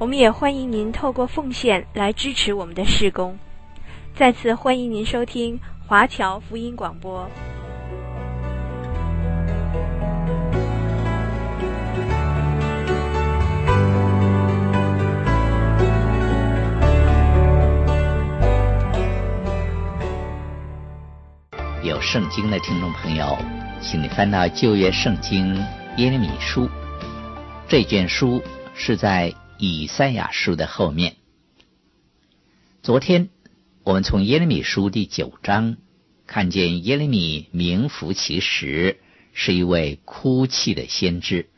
我们也欢迎您透过奉献来支持我们的事工。再次欢迎您收听华侨福音广播。有圣经的听众朋友，请你翻到旧约圣经耶利米书。这卷书是在以赛亚书的后面。昨天我们从耶利米书第九章看见耶利米名副其实是一位哭泣的先知，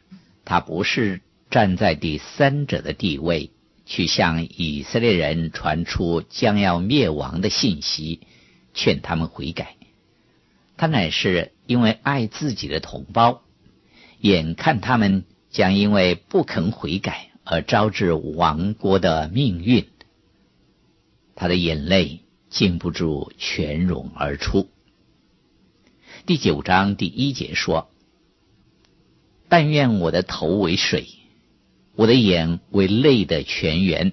他不是站在第三者的地位去向以色列人传出将要灭亡的信息，劝他们悔改。他乃是因为爱自己的同胞，眼看他们将因为不肯悔改。而招致亡国的命运，他的眼泪禁不住泉涌而出。第九章第一节说：“但愿我的头为水，我的眼为泪的泉源，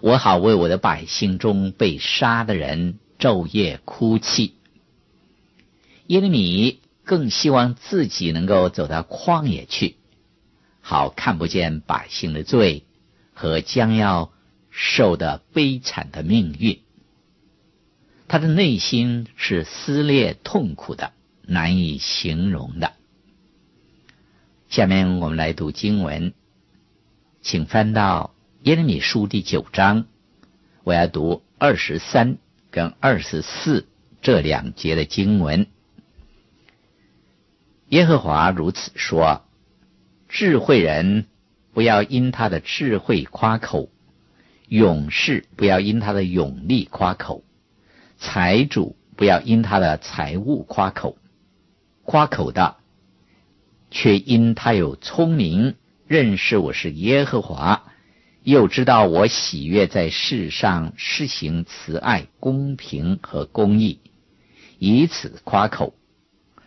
我好为我的百姓中被杀的人昼夜哭泣。”耶利米更希望自己能够走到旷野去。好看不见百姓的罪和将要受的悲惨的命运，他的内心是撕裂痛苦的，难以形容的。下面我们来读经文，请翻到耶利米书第九章，我要读二十三跟二十四这两节的经文。耶和华如此说。智慧人不要因他的智慧夸口，勇士不要因他的勇力夸口，财主不要因他的财物夸口。夸口的，却因他有聪明，认识我是耶和华，又知道我喜悦在世上施行慈爱、公平和公义，以此夸口。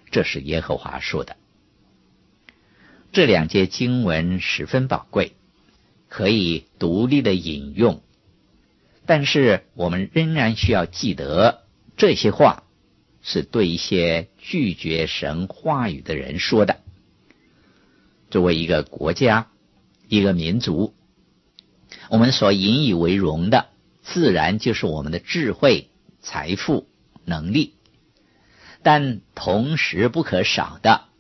这是耶和华说的。这两节经文十分宝贵，可以独立的引用，但是我们仍然需要记得，这些话是对一些拒绝神话语的人说的。作为一个国家、一个民族，我们所引以为荣的，自然就是我们的智慧、财富、能力，但同时不可少的。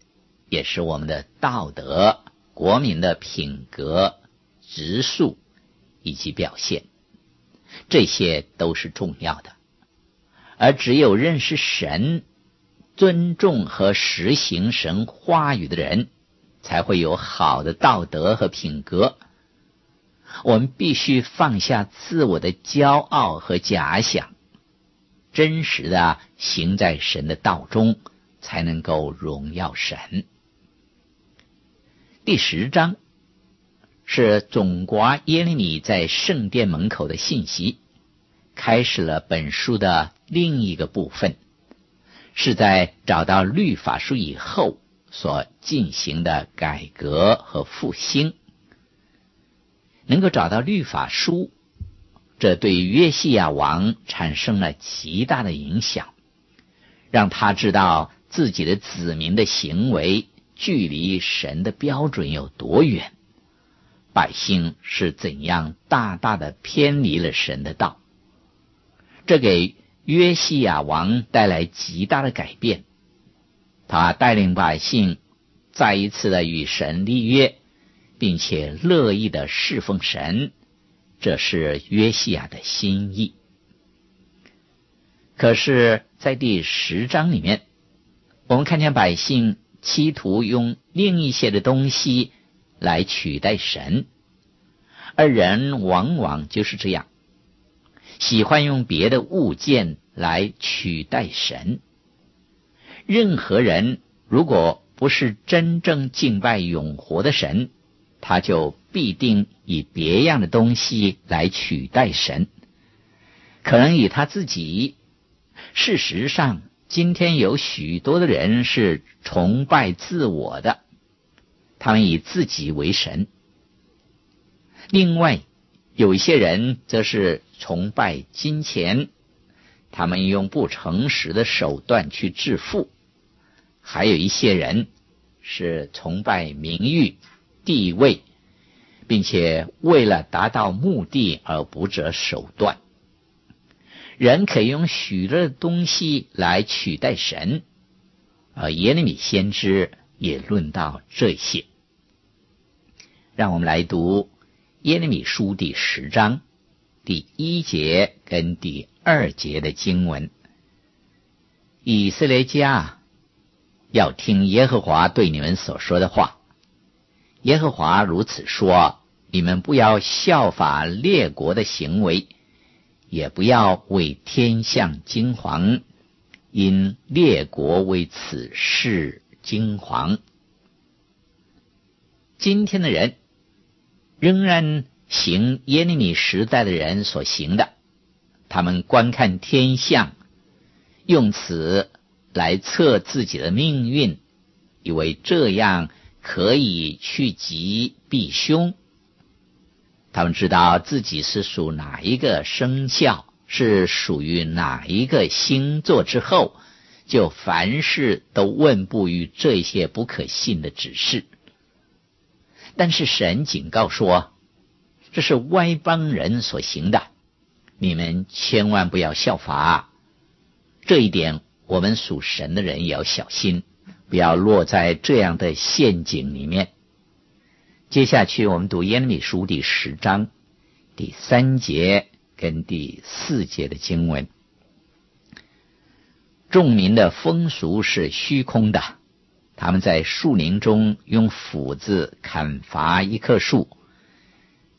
也是我们的道德、国民的品格、质素以及表现，这些都是重要的。而只有认识神、尊重和实行神话语的人，才会有好的道德和品格。我们必须放下自我的骄傲和假想，真实的行在神的道中，才能够荣耀神。第十章是总括耶利米在圣殿门口的信息，开始了本书的另一个部分，是在找到律法书以后所进行的改革和复兴。能够找到律法书，这对约西亚王产生了极大的影响，让他知道自己的子民的行为。距离神的标准有多远？百姓是怎样大大的偏离了神的道？这给约西亚王带来极大的改变。他带领百姓再一次的与神立约，并且乐意的侍奉神，这是约西亚的心意。可是，在第十章里面，我们看见百姓。企图用另一些的东西来取代神，而人往往就是这样，喜欢用别的物件来取代神。任何人如果不是真正敬拜永活的神，他就必定以别样的东西来取代神，可能以他自己。事实上，今天有许多的人是崇拜自我的，他们以自己为神。另外，有一些人则是崇拜金钱，他们用不诚实的手段去致富；还有一些人是崇拜名誉、地位，并且为了达到目的而不择手段。人可以用许多的东西来取代神，而耶利米先知也论到这些。让我们来读耶利米书第十章第一节跟第二节的经文：以色列家，要听耶和华对你们所说的话。耶和华如此说：你们不要效法列国的行为。也不要为天象惊惶，因列国为此事惊惶。今天的人仍然行耶利米时代的人所行的，他们观看天象，用此来测自己的命运，以为这样可以趋吉避凶。他们知道自己是属哪一个生肖，是属于哪一个星座之后，就凡事都问不于这些不可信的指示。但是神警告说，这是外邦人所行的，你们千万不要效法。这一点，我们属神的人也要小心，不要落在这样的陷阱里面。接下去，我们读耶利米书第十章第三节跟第四节的经文。众民的风俗是虚空的，他们在树林中用斧子砍伐一棵树，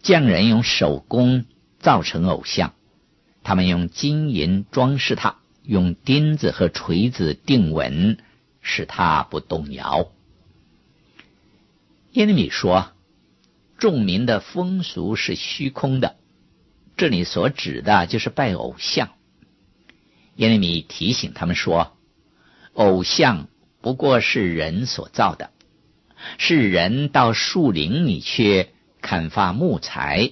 匠人用手工造成偶像，他们用金银装饰它，用钉子和锤子钉稳，使它不动摇。耶利米说。众民的风俗是虚空的，这里所指的就是拜偶像。耶利米提醒他们说，偶像不过是人所造的，是人到树林里去砍伐木材，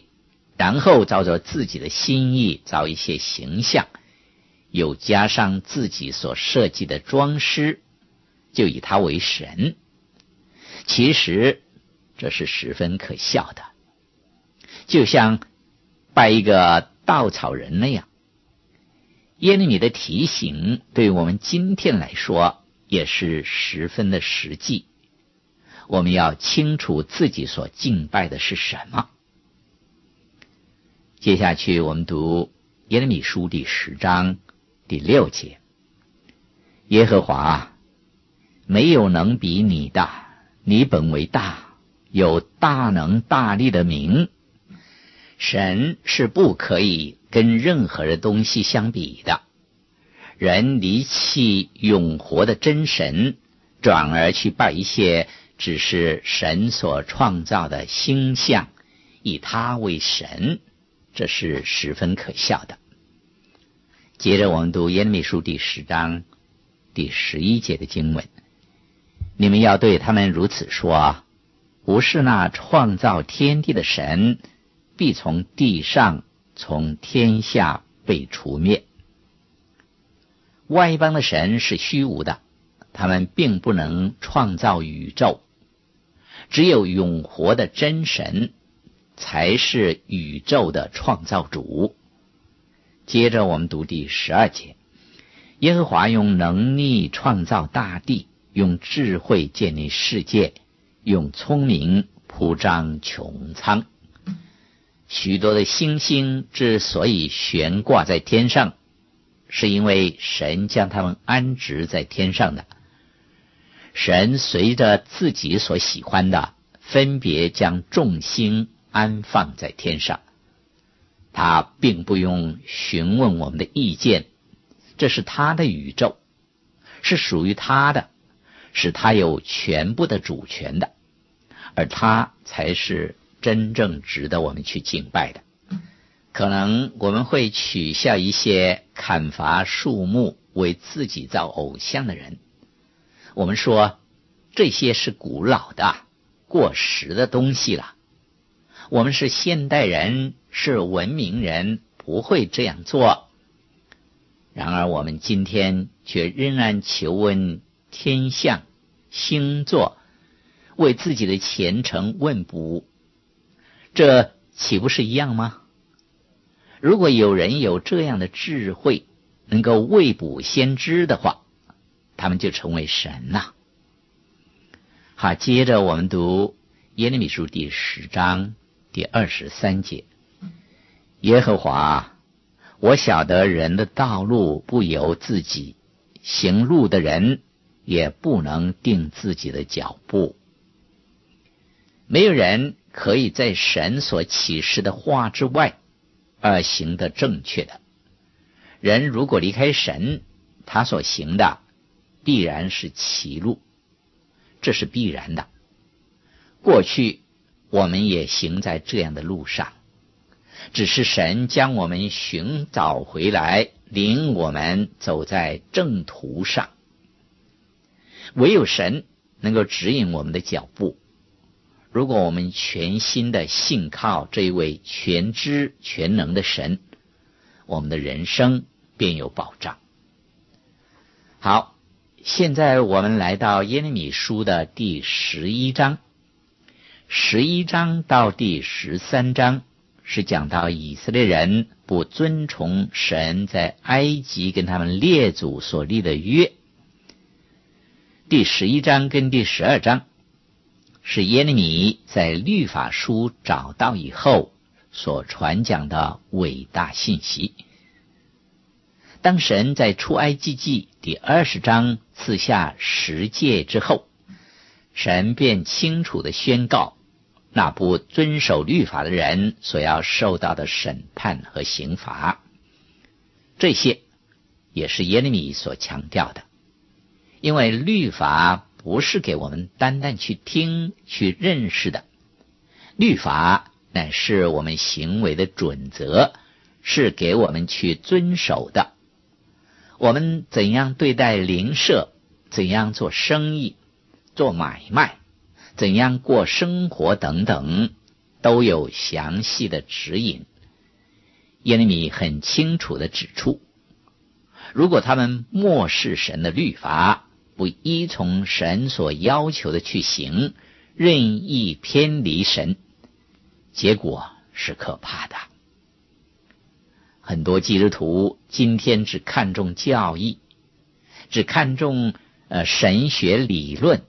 然后照着自己的心意造一些形象，又加上自己所设计的装饰，就以他为神。其实。这是十分可笑的，就像拜一个稻草人那样。耶利米的提醒对我们今天来说也是十分的实际。我们要清楚自己所敬拜的是什么。接下去我们读耶利米书第十章第六节：耶和华，没有能比你大，你本为大。有大能大力的名，神是不可以跟任何的东西相比的。人离弃永活的真神，转而去拜一些只是神所创造的星象，以他为神，这是十分可笑的。接着我们读耶利书第十章第十一节的经文：你们要对他们如此说。不是那创造天地的神，必从地上、从天下被除灭。外邦的神是虚无的，他们并不能创造宇宙。只有永活的真神，才是宇宙的创造主。接着我们读第十二节：耶和华用能力创造大地，用智慧建立世界。用聪明铺张穹苍，许多的星星之所以悬挂在天上，是因为神将它们安置在天上的。神随着自己所喜欢的，分别将众星安放在天上。他并不用询问我们的意见，这是他的宇宙，是属于他的，是他有全部的主权的，而他才是真正值得我们去敬拜的。可能我们会取笑一些砍伐树木为自己造偶像的人，我们说这些是古老的、过时的东西了。我们是现代人，是文明人，不会这样做。然而，我们今天却仍然求问天象、星座，为自己的前程问卜，这岂不是一样吗？如果有人有这样的智慧，能够未卜先知的话，他们就成为神呐。好，接着我们读耶利米书第十章第二十三节：耶和华，我晓得人的道路不由自己，行路的人也不能定自己的脚步。没有人可以在神所启示的话之外。而行得正确的人，如果离开神，他所行的必然是歧路，这是必然的。过去我们也行在这样的路上，只是神将我们寻找回来，领我们走在正途上。唯有神能够指引我们的脚步。如果我们全心的信靠这一位全知全能的神，我们的人生便有保障。好，现在我们来到耶利米书的第十一章，十一章到第十三章是讲到以色列人不遵从神在埃及跟他们列祖所立的约。第十一章跟第十二章。是耶利米在律法书找到以后所传讲的伟大信息。当神在出埃及记第二十章赐下十诫之后，神便清楚地宣告那不遵守律法的人所要受到的审判和刑罚。这些也是耶利米所强调的，因为律法。不是给我们单单去听、去认识的，律法乃是我们行为的准则，是给我们去遵守的。我们怎样对待邻舍，怎样做生意、做买卖，怎样过生活等等，都有详细的指引。耶利米很清楚的指出，如果他们漠视神的律法，不依从神所要求的去行，任意偏离神，结果是可怕的。很多基督徒今天只看重教义，只看重呃神学理论，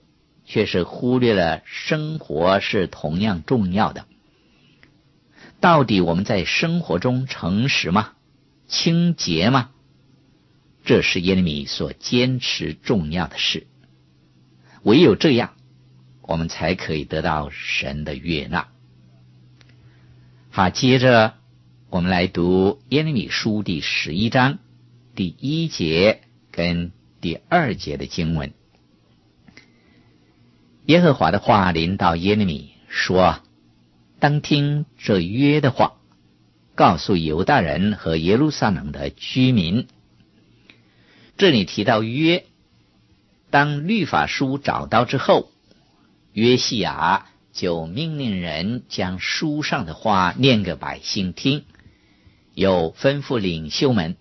却是忽略了生活是同样重要的。到底我们在生活中诚实吗？清洁吗？这是耶利米所坚持重要的事，唯有这样，我们才可以得到神的悦纳。好，接着我们来读耶利米书第十一章第一节跟第二节的经文。耶和华的话临到耶利米说：“当听这约的话，告诉犹大人和耶路撒冷的居民。”这里提到约，当律法书找到之后，约西亚就命令人将书上的话念给百姓听，又吩咐领袖们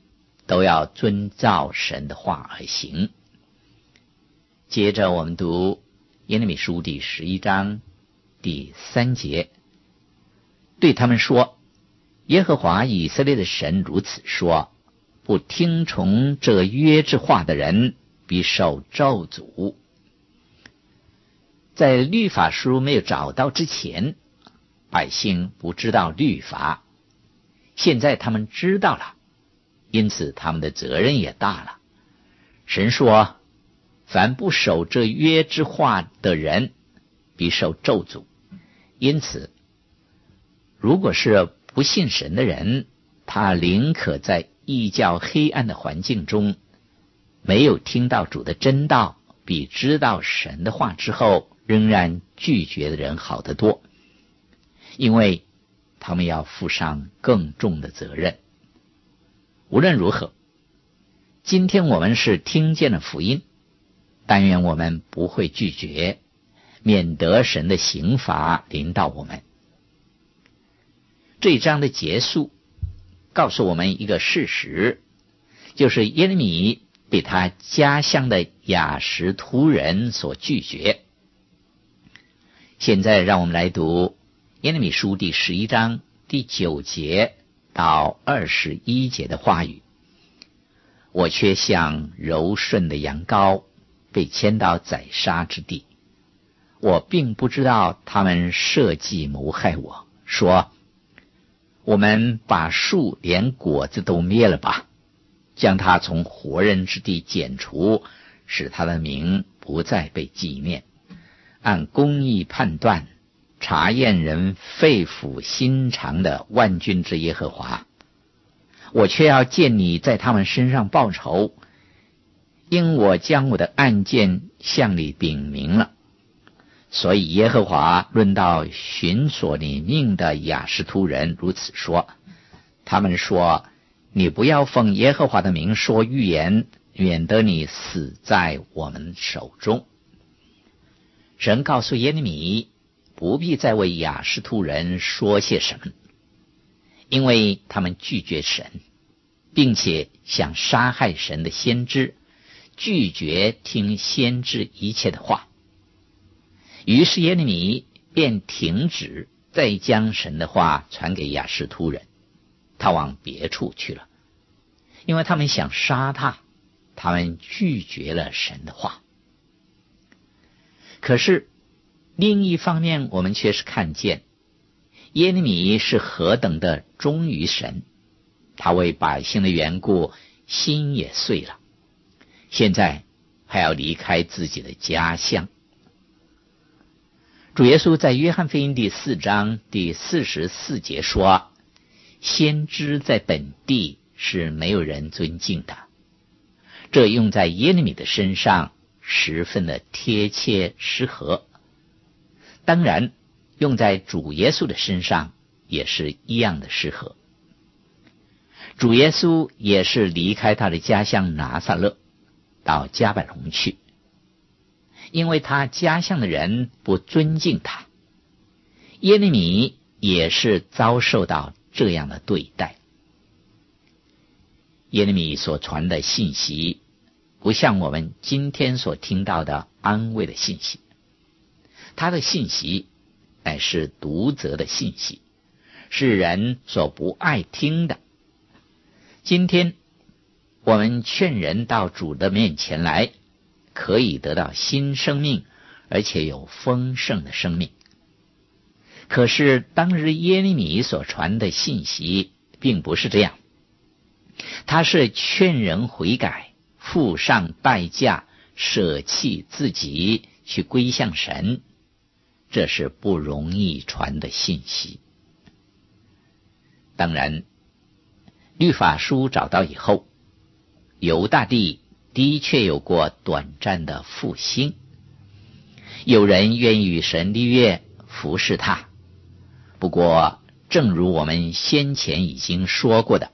都要遵照神的话而行。接着我们读耶利米书第十一章第三节，对他们说：“耶和华以色列的神如此说。”不听从这约之话的人，必受咒诅。在律法书没有找到之前，百姓不知道律法；现在他们知道了，因此他们的责任也大了。神说：“凡不守这约之话的人，必受咒诅。”因此，如果是不信神的人，他宁可在异教黑暗的环境中，没有听到主的真道，比知道神的话之后仍然拒绝的人好得多，因为他们要负上更重的责任。无论如何，今天我们是听见了福音，但愿我们不会拒绝，免得神的刑罚临到我们。这一章的结束告诉我们一个事实，就是耶利米被他家乡的雅什突人所拒绝。现在，让我们来读耶利米书第十一章第九节到二十一节的话语。我却像柔顺的羊羔，被牵到宰杀之地。我并不知道他们设计谋害我，说。我们把树连果子都灭了吧，将它从活人之地剪除，使他的名不再被纪念。按公义判断，查验人肺腑心肠的万军之耶和华，我却要见你在他们身上报仇，因我将我的案件向你禀明了。所以耶和华论到寻索你命的雅实突人如此说：他们说，你不要奉耶和华的名说预言，免得你死在我们手中。神告诉耶利米，不必再为雅实突人说些什么，因为他们拒绝神，并且想杀害神的先知，拒绝听先知一切的话。于是耶利米便停止再将神的话传给亚实突人，他往别处去了，因为他们想杀他，他们拒绝了神的话。可是另一方面，我们却是看见耶利米是何等的忠于神，他为百姓的缘故心也碎了，现在还要离开自己的家乡。主耶稣在约翰福音第四章第四十四节说：“先知在本地是没有人尊敬的。”这用在耶利米的身上十分的贴切适合。当然，用在主耶稣的身上也是一样的适合。主耶稣也是离开他的家乡拿撒勒，到加百农去。因为他家乡的人不尊敬他，耶利米也是遭受到这样的对待。耶利米所传的信息，不像我们今天所听到的安慰的信息，他的信息乃是毒责的信息，是人所不爱听的。今天我们劝人到主的面前来。可以得到新生命，而且有丰盛的生命。可是当日耶利米所传的信息并不是这样，他是劝人悔改，付上代价，舍弃自己去归向神，这是不容易传的信息。当然，律法书找到以后，犹大地。的确有过短暂的复兴，有人愿意与神立约服侍他。不过，正如我们先前已经说过的，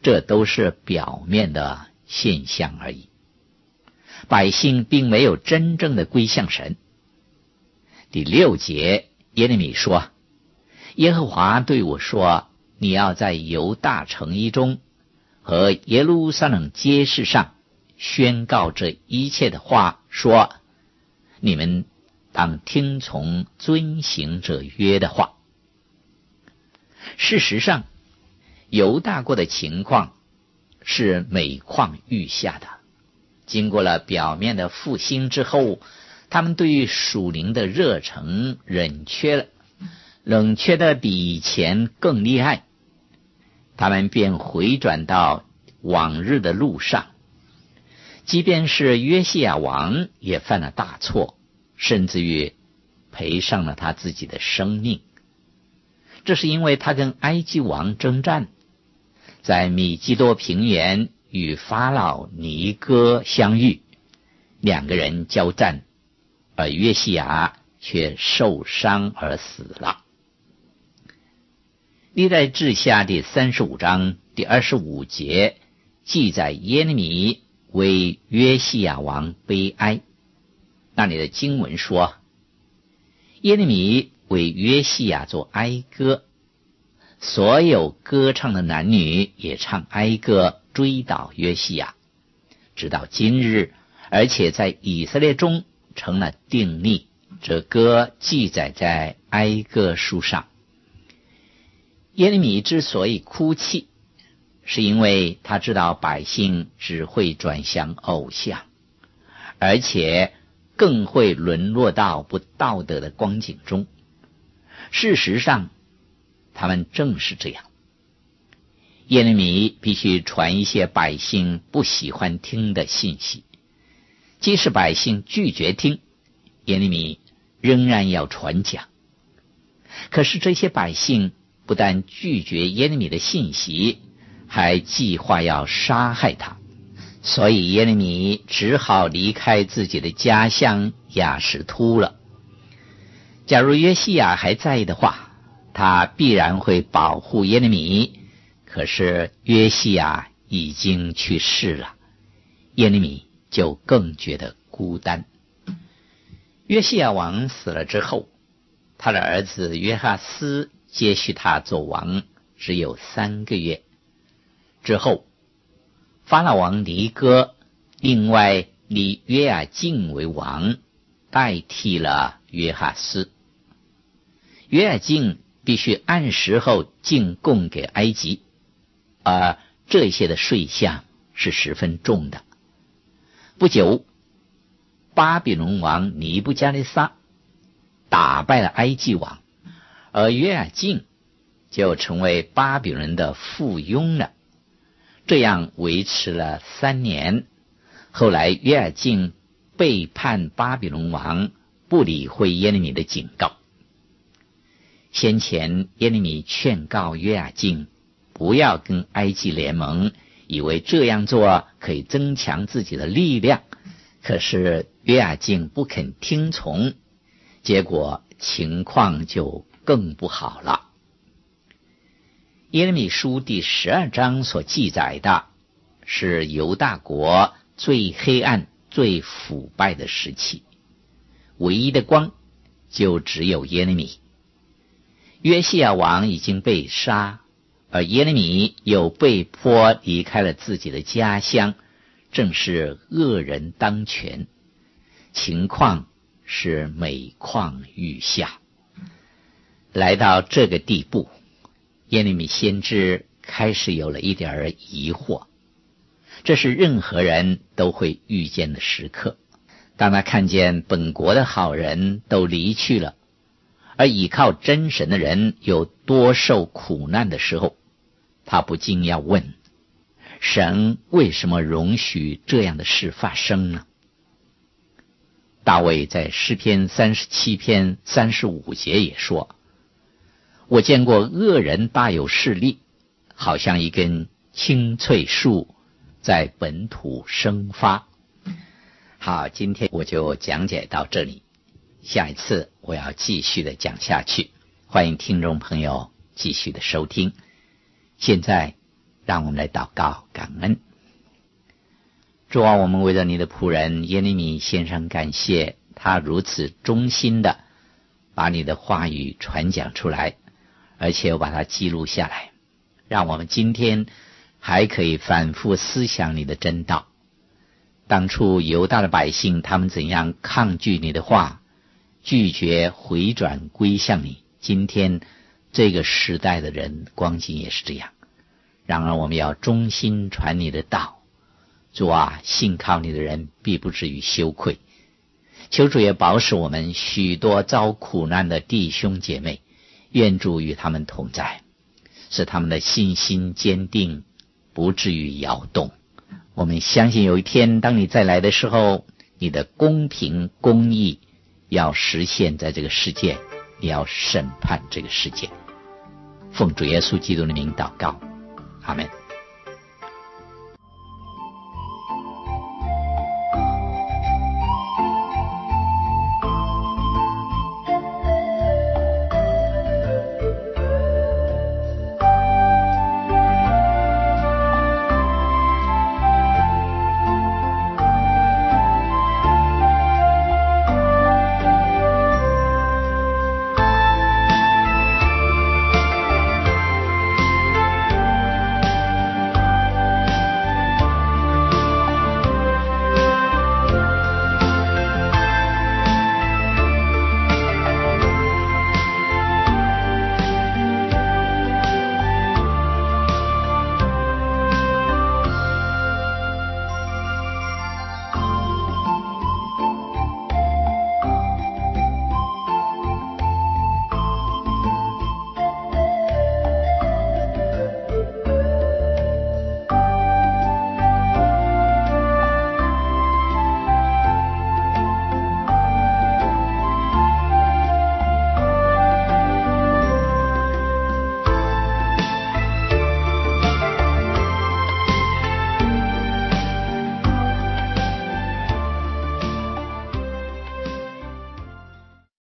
这都是表面的现象而已。百姓并没有真正的归向神。第六节，耶利米说：“耶和华对我说，你要在犹大城邑中和耶路撒冷街市上。”宣告这一切的话，说：“你们当听从遵行者约的话。”事实上，犹大国的情况是每况愈下的。经过了表面的复兴之后，他们对于属灵的热诚冷却了，冷却的比以前更厉害。他们便回转到往日的路上。即便是约西亚王也犯了大错，甚至于赔上了他自己的生命。这是因为他跟埃及王征战，在米基多平原与法老尼哥相遇，两个人交战，而约西亚却受伤而死了。历代志下第三十五章第二十五节记载耶利米为约西亚王悲哀。那里的经文说，耶利米为约西亚做哀歌。所有歌唱的男女也唱哀歌，追悼约西亚，直到今日，而且在以色列中成了定例。这歌记载在哀歌书上。耶利米之所以哭泣，是因为他知道百姓只会转向偶像，而且更会沦落到不道德的光景中。事实上，他们正是这样。耶利米必须传一些百姓不喜欢听的信息，即使百姓拒绝听，耶利米仍然要传讲。可是这些百姓不但拒绝耶利米的信息，还计划要杀害他，所以耶利米只好离开自己的家乡亚实突了。假如约西亚还在的话，他必然会保护耶利米，可是约西亚已经去世了，耶利米就更觉得孤单。约西亚王死了之后，他的儿子约哈斯接续他做王，只有三个月。之后，法老王尼哥另外立约雅敬为王，代替了约哈斯。约雅敬。必须按时候进贡给埃及，而这些的税项是十分重的。不久，巴比伦王尼布加利撒打败了埃及王，而约雅敬就成为巴比伦的附庸了。这样维持了三年，后来约雅敬背叛巴比伦王，不理会耶利米的警告。先前耶利米劝告约雅敬不要跟埃及联盟，以为这样做可以增强自己的力量。可是约雅敬不肯听从，结果情况就更不好了。耶利米书第十二章所记载的是犹大国最黑暗、最腐败的时期，唯一的光就只有耶利米。约西亚王已经被杀，而耶利米又被迫离开了自己的家乡，正是恶人当权，情况是每况愈下。来到这个地步，耶利米先知开始有了一点儿疑惑。这是任何人都会遇见的时刻，当他看见本国的好人都离去了。而倚靠真神的人有多受苦难的时候，他不禁要问：神为什么容许这样的事发生呢？大卫在诗篇三十七篇三十五节也说：“我见过恶人大有势力，好像一根青翠树在本土生发。”好，今天我就讲解到这里。下一次我要继续的讲下去，欢迎听众朋友继续的收听。现在，让我们来祷告感恩。主啊，我们为了你的仆人耶利米献上感谢，他如此忠心的把你的话语传讲出来，而且我把它记录下来，让我们今天还可以反复思想你的真道。当初犹大的百姓，他们怎样抗拒你的话？拒绝回转归向你。今天这个时代的人光景也是这样。然而，我们要忠心传你的道。主啊，信靠你的人必不至于羞愧。求主也保守我们许多遭苦难的弟兄姐妹，愿主与他们同在，使他们的信心坚定，不至于摇动。我们相信有一天，当你再来的时候，你的公平公义。要实现在这个世界，你要审判这个世界。奉主耶稣基督的名祷告，阿门。